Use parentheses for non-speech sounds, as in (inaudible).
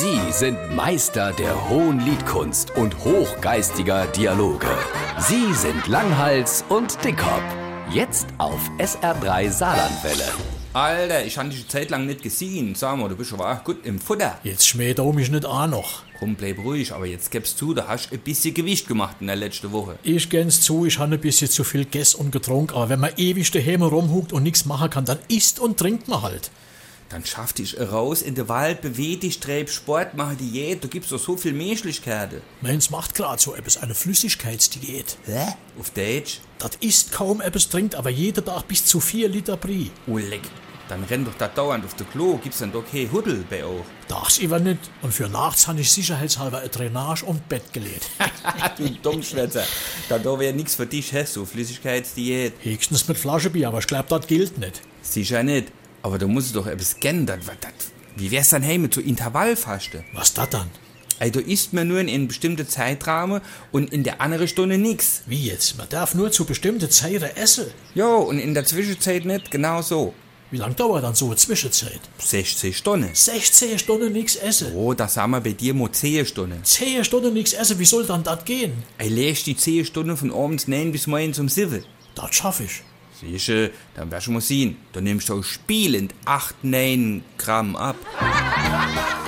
Sie sind Meister der hohen Liedkunst und hochgeistiger Dialoge. Sie sind Langhals und Dickhop. Jetzt auf SR3 Saarlandwelle. Alter, ich habe dich eine Zeit lang nicht gesehen. Sag mal, du bist aber auch gut im Futter. Jetzt schmäht er mich nicht an noch. Komm, bleib ruhig, aber jetzt gibst du, da hast du ein bisschen Gewicht gemacht in der letzten Woche. Ich gän's zu, ich habe ein bisschen zu viel gegessen und getrunken, aber wenn man ewig daheim rumhuckt und nichts machen kann, dann isst und trinkt man halt. Dann schaff dich raus in den Wald, beweg dich, treib Sport, mach Diät, du gibst doch so viel Menschlichkeiten. Meins macht grad so etwas, eine Flüssigkeitsdiät. Hä? Auf Deutsch? Das isst kaum etwas, trinkt aber jeden Tag bis zu vier Liter Brie. Oh, leck. Dann renn doch da dauernd auf der Klo, gibt's dann doch kein Huddel bei auch. Tags über nicht. Und für nachts habe ich sicherheitshalber ein Drainage und Bett gelegt. (laughs) du Dummschwätzer. Da da wär nix für dich, hast du, Flüssigkeitsdiät. Höchstens mit Flaschenbier, aber ich glaub, das gilt nicht. Sicher nicht. Aber du musst doch etwas das, wie wär's dann hey mit so Intervallfaste? Was das dann? Ey, du isst mir nur in einem bestimmten Zeitrahmen und in der anderen Stunde nix. Wie jetzt? Man darf nur zu bestimmten Zeiten essen. Jo, und in der Zwischenzeit nicht, genau so. Wie lang dauert dann so eine Zwischenzeit? 60 Stunden. 16 Stunden nichts essen. Oh, das sagen wir bei dir mal 10 Stunden. 10 Stunden nichts essen, wie soll dann das gehen? Ey, lässt die 10 Stunden von abends 9 bis morgens um 7. Das schaff ich. Siehste, dann wirst du mal sehen, dann nimmst du spielend 8, 9 Gramm ab. (laughs)